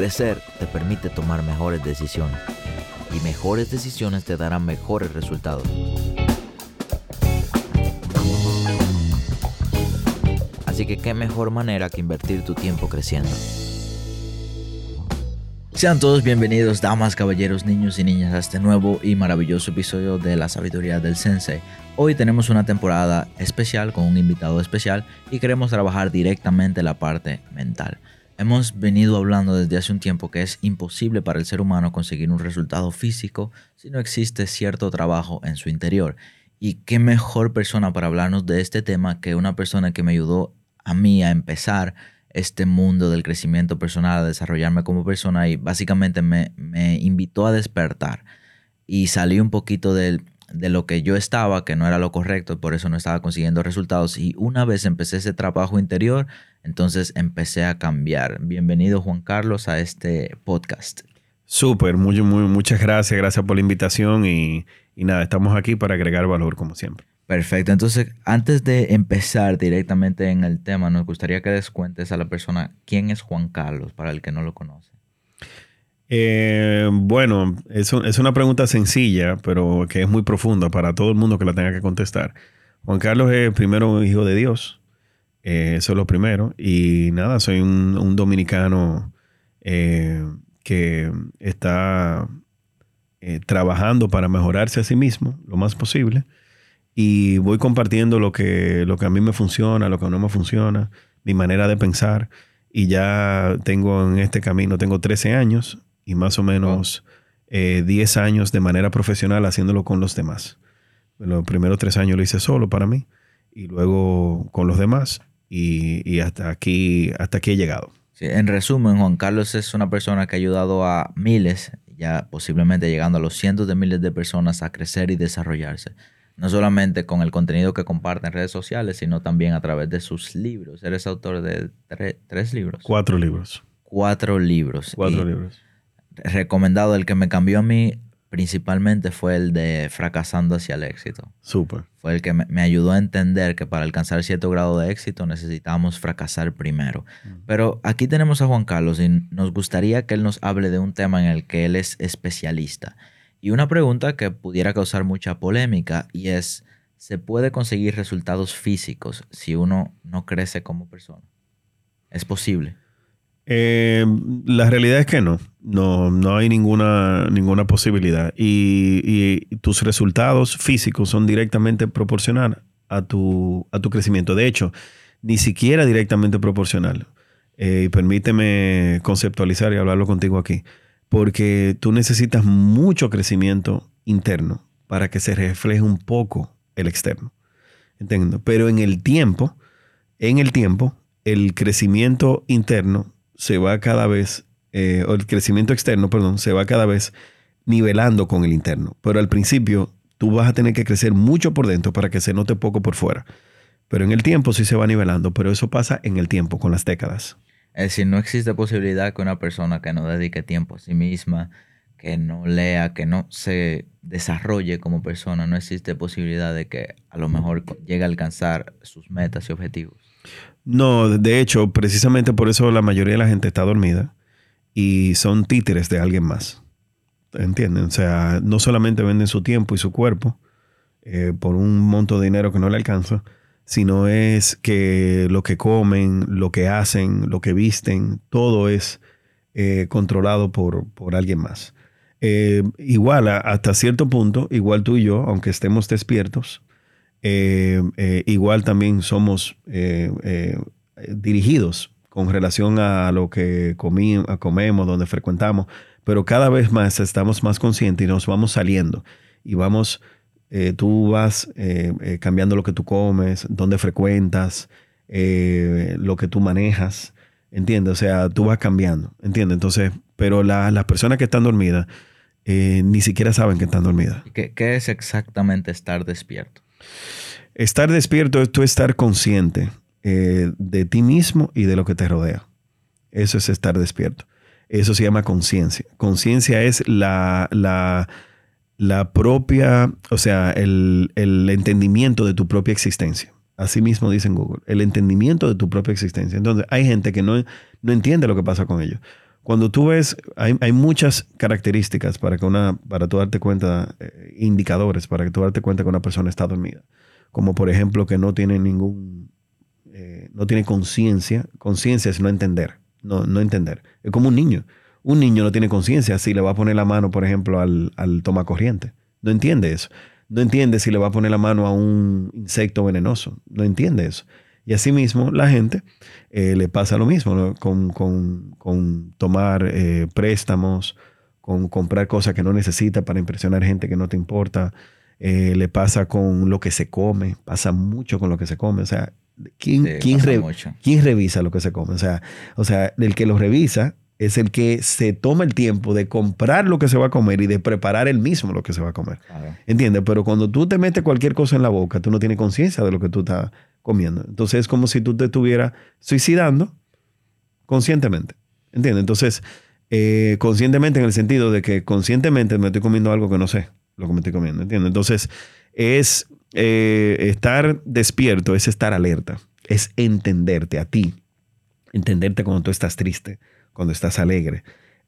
Crecer te permite tomar mejores decisiones y mejores decisiones te darán mejores resultados. Así que qué mejor manera que invertir tu tiempo creciendo. Sean todos bienvenidos, damas, caballeros, niños y niñas, a este nuevo y maravilloso episodio de la sabiduría del Sensei. Hoy tenemos una temporada especial con un invitado especial y queremos trabajar directamente la parte mental. Hemos venido hablando desde hace un tiempo que es imposible para el ser humano conseguir un resultado físico si no existe cierto trabajo en su interior. Y qué mejor persona para hablarnos de este tema que una persona que me ayudó a mí a empezar este mundo del crecimiento personal, a desarrollarme como persona y básicamente me, invitó a despertar. Y salí un poquito de lo que yo estaba, que no era lo correcto, por eso no estaba consiguiendo resultados. Y una vez empecé ese trabajo interior, entonces empecé a cambiar. Bienvenido Juan Carlos a este podcast. Súper, muy, muy, muchas gracias, gracias por la invitación y, y nada, estamos aquí para agregar valor como siempre. Perfecto, entonces antes de empezar directamente en el tema, nos gustaría que les cuentes a la persona quién es Juan Carlos, para el que no lo conoce. Eh, bueno, es, es, una pregunta sencilla, pero que es muy profunda para todo el mundo que la tenga que contestar. Juan Carlos es primero un hijo de Dios, eh, eso es lo primero. Y nada, soy un, un dominicano eh, que está eh, trabajando para mejorarse a sí mismo lo más posible. Y voy compartiendo lo que, lo que a mí me funciona, lo que no me funciona, mi manera de pensar. Y ya tengo en este camino, tengo 13 años y más o menos eh, 10 años de manera profesional haciéndolo con los demás. Los primeros tres años lo hice solo para mí y luego con los demás y, y hasta, aquí, hasta aquí he llegado. Sí, en resumen, Juan Carlos es una persona que ha ayudado a miles, ya posiblemente llegando a los cientos de miles de personas a crecer y desarrollarse. No solamente con el contenido que comparte en redes sociales, sino también a través de sus libros. Eres autor de tre tres libros. Cuatro libros. Cuatro libros. Cuatro Y libros. Recomendado, el que me cambió a mí principalmente fue el de Fracasando hacia el éxito. Súper. Fue el que me, me ayudó a entender que para alcanzar cierto grado de éxito necesitábamos fracasar primero. Pero aquí tenemos a Juan Carlos y nos gustaría que él nos hable de un tema en el que él es especialista. Y una pregunta que pudiera causar mucha polémica y es, ¿se puede conseguir resultados físicos si uno no crece como persona? ¿Es posible? Eh, la realidad es que no. No, no hay ninguna, ninguna posibilidad. Y, tus resultados físicos son directamente proporcionales a tu, a tu crecimiento. De hecho, ni siquiera directamente proporcional. Eh, permíteme conceptualizar y hablarlo contigo aquí. Porque tú necesitas mucho crecimiento interno para que se refleje un poco el externo. Entiendo. Pero en el tiempo, en el tiempo, el crecimiento interno se va cada vez, eh, o el crecimiento externo, perdón, se va cada vez nivelando con el interno. Pero al principio tú vas a tener que crecer mucho por dentro para que se note poco por fuera. Pero en el tiempo sí se va nivelando, pero eso pasa en el tiempo, con las décadas. Es decir, no existe posibilidad que una persona que no dedique tiempo a sí misma, que no lea, que no se desarrolle como persona, no existe posibilidad de que a lo mejor llegue a alcanzar sus metas y objetivos. No, de hecho, precisamente por eso la mayoría de la gente está dormida y son títeres de alguien más. ¿Entienden? O sea, no solamente venden su tiempo y su cuerpo eh, por un monto de dinero que no le alcanza, sino es que lo que comen, lo que hacen, lo que visten, todo es eh, controlado por, por, alguien más. Eh, igual, hasta cierto punto, igual tú y yo, aunque estemos despiertos, eh, igual también somos dirigidos con relación a lo que comí, a comemos, donde frecuentamos, pero cada vez más estamos más conscientes y nos vamos saliendo y vamos eh, tú vas eh, eh, cambiando lo que tú comes, dónde frecuentas, lo que tú manejas, ¿Entiendes? O sea, tú vas cambiando. ¿Entiendes? Entonces, pero las personas que están dormidas eh, ni siquiera saben que están dormidas. ¿Qué, ¿Qué, es exactamente estar despierto? Estar despierto es tú estar consciente eh, de ti mismo y de lo que te rodea. Eso es estar despierto. Eso se llama conciencia. Conciencia es la, la, la, propia, o sea, el, el, entendimiento de tu propia existencia. Así mismo dice Google, el entendimiento de tu propia existencia. Entonces, hay gente que no, no entiende lo que pasa con ellos. Cuando tú ves, hay, hay, muchas características para que una, para tú darte cuenta, eh, indicadores para que tú darte cuenta que una persona está dormida. Como por ejemplo que no tiene ningún, eh, no tiene conciencia. Conciencia es no entender no, no entender. Es como un niño. Un niño no tiene conciencia si le va a poner la mano, por ejemplo, al, al toma corriente. No entiende eso. No entiende si le va a poner la mano a un insecto venenoso. No entiende eso. Y asimismo, la gente eh, le pasa lo mismo con, con, tomar eh, préstamos, con comprar cosas que no necesita para impresionar gente que no te importa. Eh, le pasa con lo que se come, pasa mucho con lo que se come. O sea, ¿Quién, ¿quién, revisa lo que se come? O sea, o sea, el que lo revisa es el que se toma el tiempo de comprar lo que se va a comer y de preparar él mismo lo que se va a comer. ¿Entiendes? Pero cuando tú te metes cualquier cosa en la boca, tú no tienes conciencia de lo que tú estás comiendo. Entonces es como si tú te estuvieras suicidando conscientemente. ¿Entiendes? Entonces, eh, conscientemente en el sentido de que conscientemente me estoy comiendo algo que no sé lo que me estoy comiendo. ¿Entiendes? Entonces, es eh, estar despierto es estar alerta, es entenderte a ti, entenderte cuando tú estás triste, cuando estás alegre,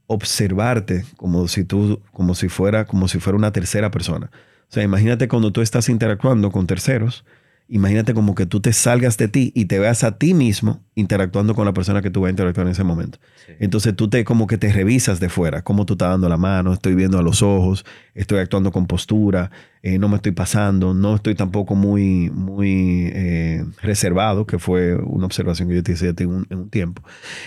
observarte como si tú, como si fuera, como si fuera una tercera persona. O sea, imagínate cuando tú estás interactuando con terceros, imagínate como que tú te salgas de ti y te veas a ti mismo interactuando con la persona que tú vas a interactuar en ese momento. Entonces tú te como que te revisas de fuera, cómo tú estás dando la mano, estoy viendo a los ojos, estoy actuando con postura, eh, no me estoy pasando, no estoy tampoco muy, muy eh, reservado, que fue una observación que yo te hice en un, en un tiempo.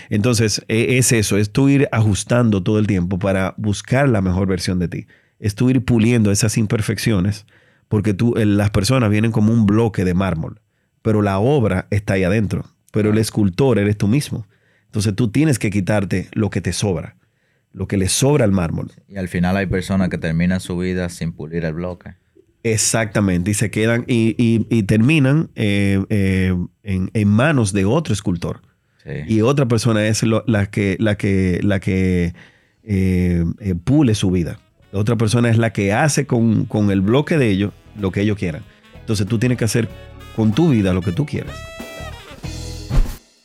Entonces e, es eso, es tú ir ajustando todo el tiempo para buscar la mejor versión de ti. Es tú ir puliendo esas imperfecciones porque tú, las personas vienen como un bloque de mármol, pero la obra está ahí adentro, pero el escultor eres tú mismo. Entonces tú tienes que quitarte lo que te sobra, lo que le sobra al mármol. Y al final hay personas que terminan su vida sin pulir el bloque. Exactamente, y se quedan y, terminan eh, eh, en, manos de otro escultor. Y otra persona es la que, la que, la que eh, pule su vida. La otra persona es la que hace con, el bloque de ellos lo que ellos quieran. Entonces tú tienes que hacer con tu vida lo que tú quieras.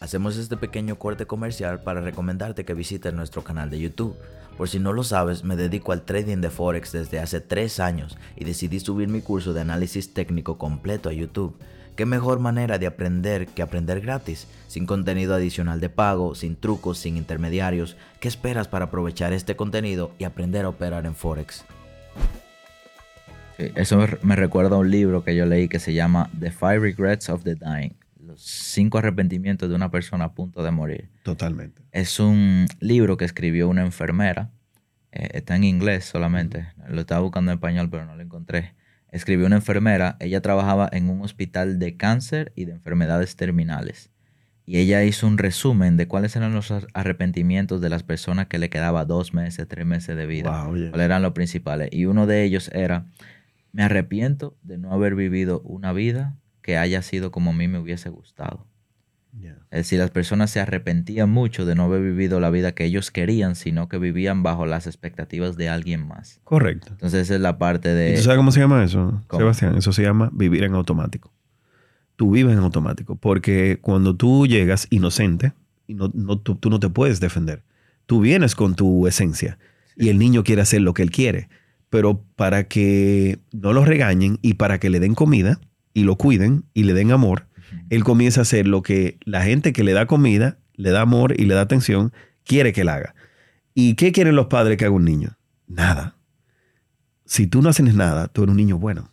Hacemos este pequeño corte comercial para recomendarte que visites nuestro canal de YouTube. Por si no lo sabes, me dedico al trading de Forex desde hace 3 años y decidí subir mi curso de análisis técnico completo a YouTube. ¿Qué mejor manera de aprender que aprender gratis? Sin contenido adicional de pago, sin trucos, sin intermediarios. ¿Qué esperas para aprovechar este contenido y aprender a operar en Forex? eso me recuerda a un libro que yo leí que se llama The Five Regrets of the Dying. Cinco arrepentimientos de una persona a punto de morir. Totalmente. Es un libro que escribió una enfermera. Eh, está en inglés solamente. Lo estaba buscando en español, pero no lo encontré escribió una enfermera, ella trabajaba en un hospital de cáncer y de enfermedades terminales. Y ella hizo un resumen de cuáles eran los arrepentimientos de las personas que le quedaba dos meses, tres meses de vida. cuáles eran los principales. Y uno de ellos era, me arrepiento de no haber vivido una vida que haya sido como a mí me hubiese gustado. Es decir, las personas se arrepentían mucho de no haber vivido la vida que ellos querían, sino que vivían bajo las expectativas de alguien más. Correcto. Entonces esa es la parte de... ¿Tú sabes cómo se llama eso, Sebastián? Eso se llama vivir en automático. Tú vives en automático, porque cuando tú llegas inocente, y no, tú, tú, no te puedes defender, tú vienes con tu esencia y el niño quiere hacer lo que él quiere, pero para que no lo regañen y para que le den comida y lo cuiden y le den amor, él comienza a hacer lo que la gente que le da comida, le da amor y le da atención, quiere que él haga. ¿Y qué quieren los padres que haga un niño? Nada. Si tú no haces nada, tú eres un niño bueno.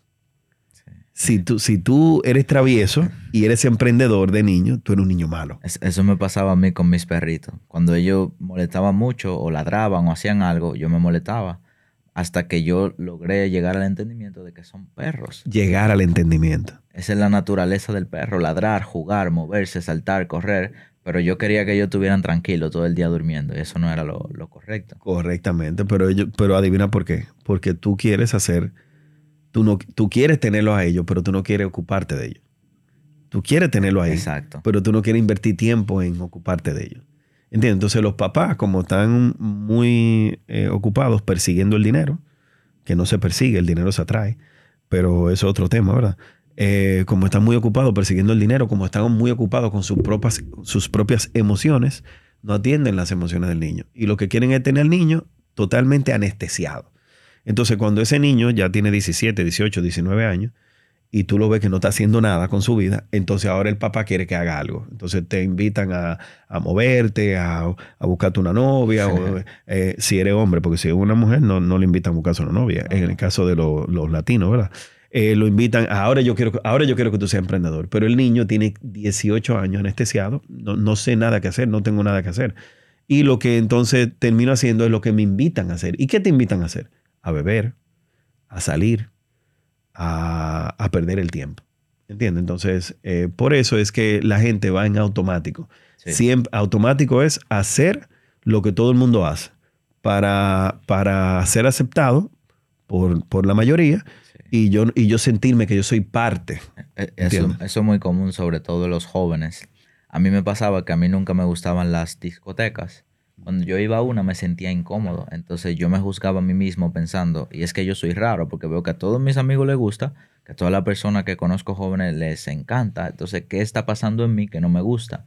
Si, tú, si tú eres travieso y eres emprendedor de niño, tú eres un niño malo. Eso me pasaba a mí con mis perritos. Cuando ellos molestaban mucho o ladraban o hacían algo, yo me molestaba hasta que yo logré llegar al entendimiento de que son perros. Llegar al entendimiento. Esa es la naturaleza del perro, ladrar, jugar, moverse, saltar, correr, Pero yo quería que ellos estuvieran tranquilos todo el día durmiendo y eso no era lo, correcto. Correctamente, pero, ellos, pero adivina por qué. Porque tú quieres hacer, tú, no, tú quieres tenerlos a ellos, pero tú no quieres ocuparte de ellos. Tú quieres tenerlo ahí, Exacto. pero tú no quieres invertir tiempo en ocuparte de ellos. ¿Entiendes? Entonces los papás, como están muy eh, ocupados persiguiendo el dinero, que no se persigue, el dinero se atrae, pero es otro tema, ¿verdad? Eh, como están muy ocupados persiguiendo el dinero, como están muy ocupados con sus propias, sus propias emociones, no atienden las emociones del niño. Y lo que quieren es tener al niño totalmente anestesiado. Entonces, cuando ese niño ya tiene 17, 18, 19 años, y tú lo ves que no está haciendo nada con su vida, entonces ahora el papá quiere que haga algo. Entonces te invitan a, moverte, a, a, buscarte una novia, o, eh, si eres hombre, porque si es una mujer no, no le invitan a buscarse una novia, en el caso de los latinos, ¿verdad? Eh, lo invitan, ahora yo, quiero, ahora yo quiero que tú seas emprendedor, pero el niño tiene 18 años anestesiado, no, no sé nada que hacer, no tengo nada que hacer. Y lo que entonces termino haciendo es lo que me invitan a hacer. ¿Y qué te invitan a hacer? A beber, a salir, a, perder el tiempo. ¿Entiendes? Entonces, eh, por eso es que la gente va en automático. Siempre, automático es hacer lo que todo el mundo hace para, para ser aceptado por, por la mayoría y, yo, y yo sentirme que yo soy parte. E, e, eso, eso, es muy común, sobre todo los jóvenes. A mí me pasaba que a mí nunca me gustaban las discotecas. Cuando yo iba a una me sentía incómodo. Entonces yo me juzgaba a mí mismo pensando, y es que yo soy raro porque veo que a todos mis amigos les gusta, que a todas las personas que conozco jóvenes les encanta. Entonces, ¿qué está pasando en mí que no me gusta?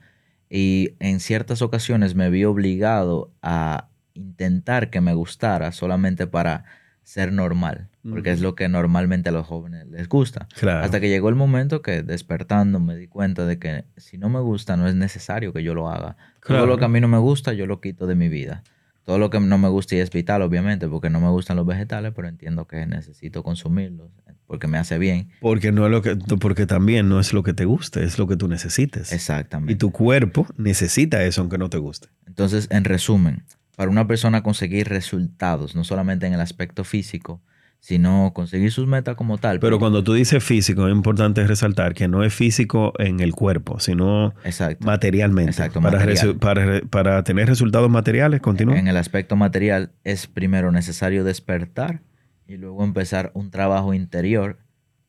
Y en ciertas ocasiones me vi obligado a intentar que me gustara solamente para ser normal, porque es lo que normalmente a los jóvenes les gusta. Hasta que llegó el momento que despertando me di cuenta de que si no me gusta no es necesario que yo lo haga. Todo lo que a mí no me gusta yo lo quito de mi vida. Todo lo que no me gusta y es vital, obviamente, porque no me gustan los vegetales, pero entiendo que necesito consumirlos porque me hace bien. Porque no es lo que, porque también no es lo que te guste, es lo que tú necesites. Exactamente. Y tu cuerpo necesita eso aunque no te guste. Entonces, en resumen, para una persona conseguir resultados, no solamente en el aspecto físico, sino conseguir sus metas como tal. Pero cuando tú dices físico, es importante resaltar que no es físico en el cuerpo, sino materialmente. Exacto, para, para, para, tener resultados materiales, continúa. En el aspecto material es primero necesario despertar y luego empezar un trabajo interior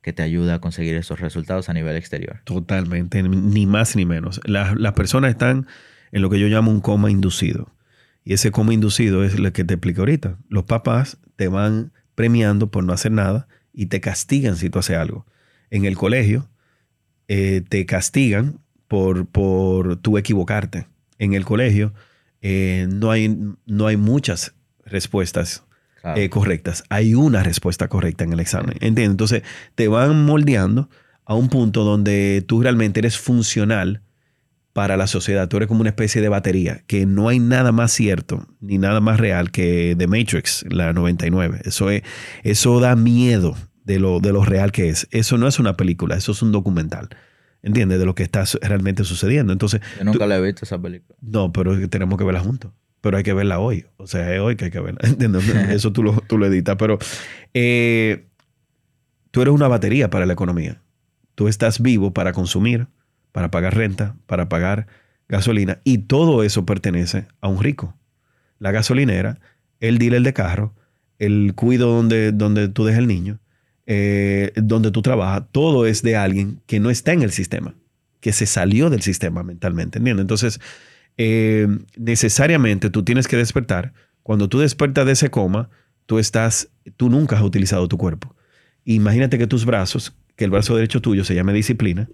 que te ayude a conseguir esos resultados a nivel exterior. Totalmente, ni más ni menos. Las, las personas están en lo que yo llamo un coma inducido. Y ese coma inducido es lo que te expliqué ahorita. Los papás te van premiando por no hacer nada y te castigan si tú haces algo. En el colegio eh, te castigan por, por tú equivocarte. En el colegio eh, no, hay, no hay muchas respuestas eh, correctas. Hay una respuesta correcta en el examen. ¿Entiendes? Entonces te van moldeando a un punto donde tú realmente eres funcional para la sociedad. Tú eres como una especie de batería, que no hay nada más cierto ni nada más real que The Matrix, la 99. Eso, es, eso da miedo de lo, de lo real que es. Eso no es una película, eso es un documental. ¿Entiendes? De lo que está realmente sucediendo. Entonces, Yo nunca la he visto esa película. No, pero tenemos que verla juntos. Pero hay que verla hoy. O sea, es hoy que hay que verla. Eso tú lo, tú lo editas. Pero eh, tú eres una batería para la economía. Tú estás vivo para consumir para pagar renta, para pagar gasolina, y todo eso pertenece a un rico. La gasolinera, el dealer de carro, el cuido donde, donde tú dejas el niño, eh, donde tú trabajas, todo es de alguien que no está en el sistema, que se salió del sistema mentalmente, ¿entiendes? Entonces, eh, necesariamente tú tienes que despertar. Cuando tú despertas de ese coma, tú estás, tú nunca has utilizado tu cuerpo. Imagínate que tus brazos, que el brazo derecho tuyo se llame disciplina,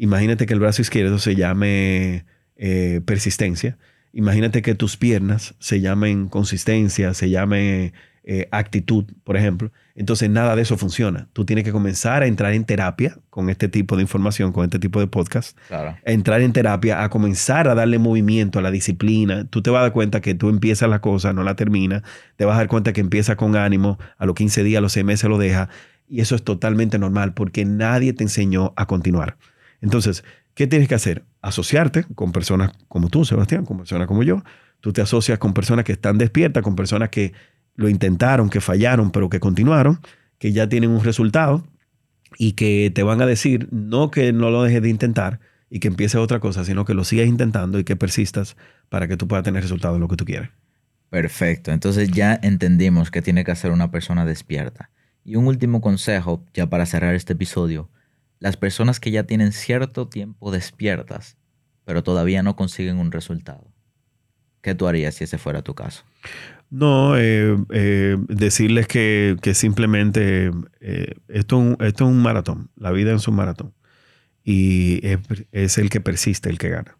Imagínate que el brazo izquierdo se llame eh, persistencia. Imagínate que tus piernas se llamen consistencia, se llame eh, actitud, por ejemplo. Entonces nada de eso funciona. Tú tienes que comenzar a entrar en terapia con este tipo de información, con este tipo de podcast. Claro. entrar en terapia, a comenzar a darle movimiento a la disciplina. Tú te vas a dar cuenta que tú empiezas la cosa, no la terminas. Te vas a dar cuenta que empieza con ánimo, a los 15 días, a los 6 meses lo deja. Y eso es totalmente normal porque nadie te enseñó a continuar. Entonces, ¿qué tienes que hacer? Asociarte con personas como tú, Sebastián, con personas como yo. Tú te asocias con personas que están despiertas, con personas que lo intentaron, que fallaron, pero que continuaron, que ya tienen un resultado y que te van a decir, no que no lo dejes de intentar, y que empieces otra cosa, sino que lo sigas intentando y que persistas para que tú puedas tener resultados en lo que tú quieres. Perfecto, entonces ya entendimos que tiene que hacer una persona despierta. Y un último consejo, ya para cerrar este episodio, las personas que ya tienen cierto tiempo despiertas, pero todavía no consiguen un resultado. ¿Qué tú harías si ese fuera tu caso? No, eh, eh, decirles que, simplemente eh, esto, esto, es un maratón, la vida es un maratón y es, el que persiste, el que gana.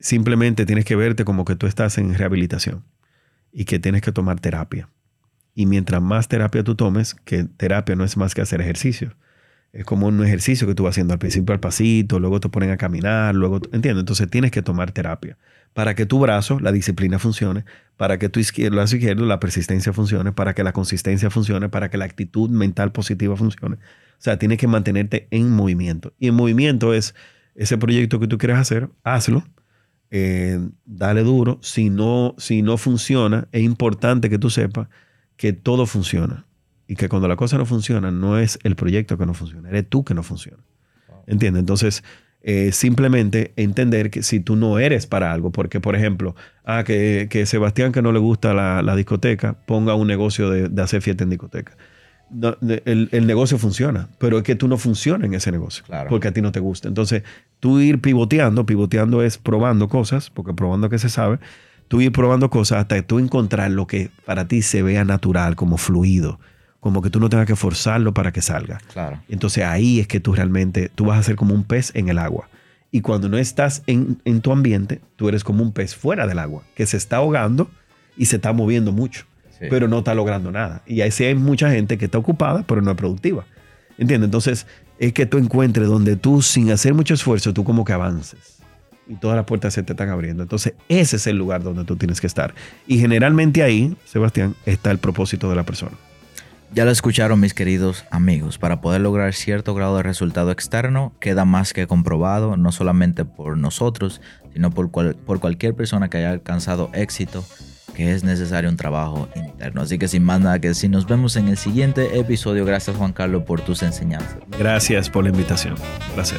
simplemente tienes que verte como que tú estás en rehabilitación y que tienes que tomar terapia. Y mientras más terapia tú tomes, que terapia no es más que hacer ejercicio. Es como un ejercicio que tú vas haciendo al principio al pasito, luego te ponen a caminar, luego, ¿entiendes? Entonces tienes que tomar terapia para que tu brazo, la disciplina funcione, para que tu izquierdo, izquierdo, la persistencia funcione, para que la consistencia funcione, para que la actitud mental positiva funcione. O sea, tienes que mantenerte en movimiento. Y en movimiento es ese proyecto que tú quieres hacer, hazlo, eh, dale duro. Si no, si no funciona, es importante que tú sepas que todo funciona. Y que cuando la cosa no funciona, no es el proyecto que no funciona, eres tú que no funciona. ¿Entiendes? Entonces, eh, simplemente entender que si tú no eres para algo, porque por ejemplo, ah, que, que Sebastián que no le gusta la, discoteca, ponga un negocio de, hacer fiesta en discoteca. el, negocio funciona, pero es que tú no funcionas en ese negocio, porque a ti no te gusta. Entonces, tú ir pivoteando, pivoteando es probando cosas, porque probando que se sabe, tú ir probando cosas hasta que tú encontrar lo que para ti se vea natural, como fluido como que tú no tengas que forzarlo para que salga. Claro. Entonces ahí es que tú realmente, tú vas a ser como un pez en el agua. Y cuando no estás en, tu ambiente, tú eres como un pez fuera del agua, que se está ahogando y se está moviendo mucho, pero no está logrando nada. Y ahí sí hay mucha gente que está ocupada, pero no es productiva. ¿Entiendes? Entonces es que tú encuentres donde tú, sin hacer mucho esfuerzo, tú como que avances. Y todas las puertas se te están abriendo. Entonces ese es el lugar donde tú tienes que estar. Y generalmente ahí, Sebastián, está el propósito de la persona. Ya lo escucharon mis queridos amigos, para poder lograr cierto grado de resultado externo queda más que comprobado, no solamente por nosotros, sino por, por cualquier persona que haya alcanzado éxito, que es necesario un trabajo interno. Así que sin más nada que decir, nos vemos en el siguiente episodio. Gracias Juan Carlos por tus enseñanzas. Gracias por la invitación. Placer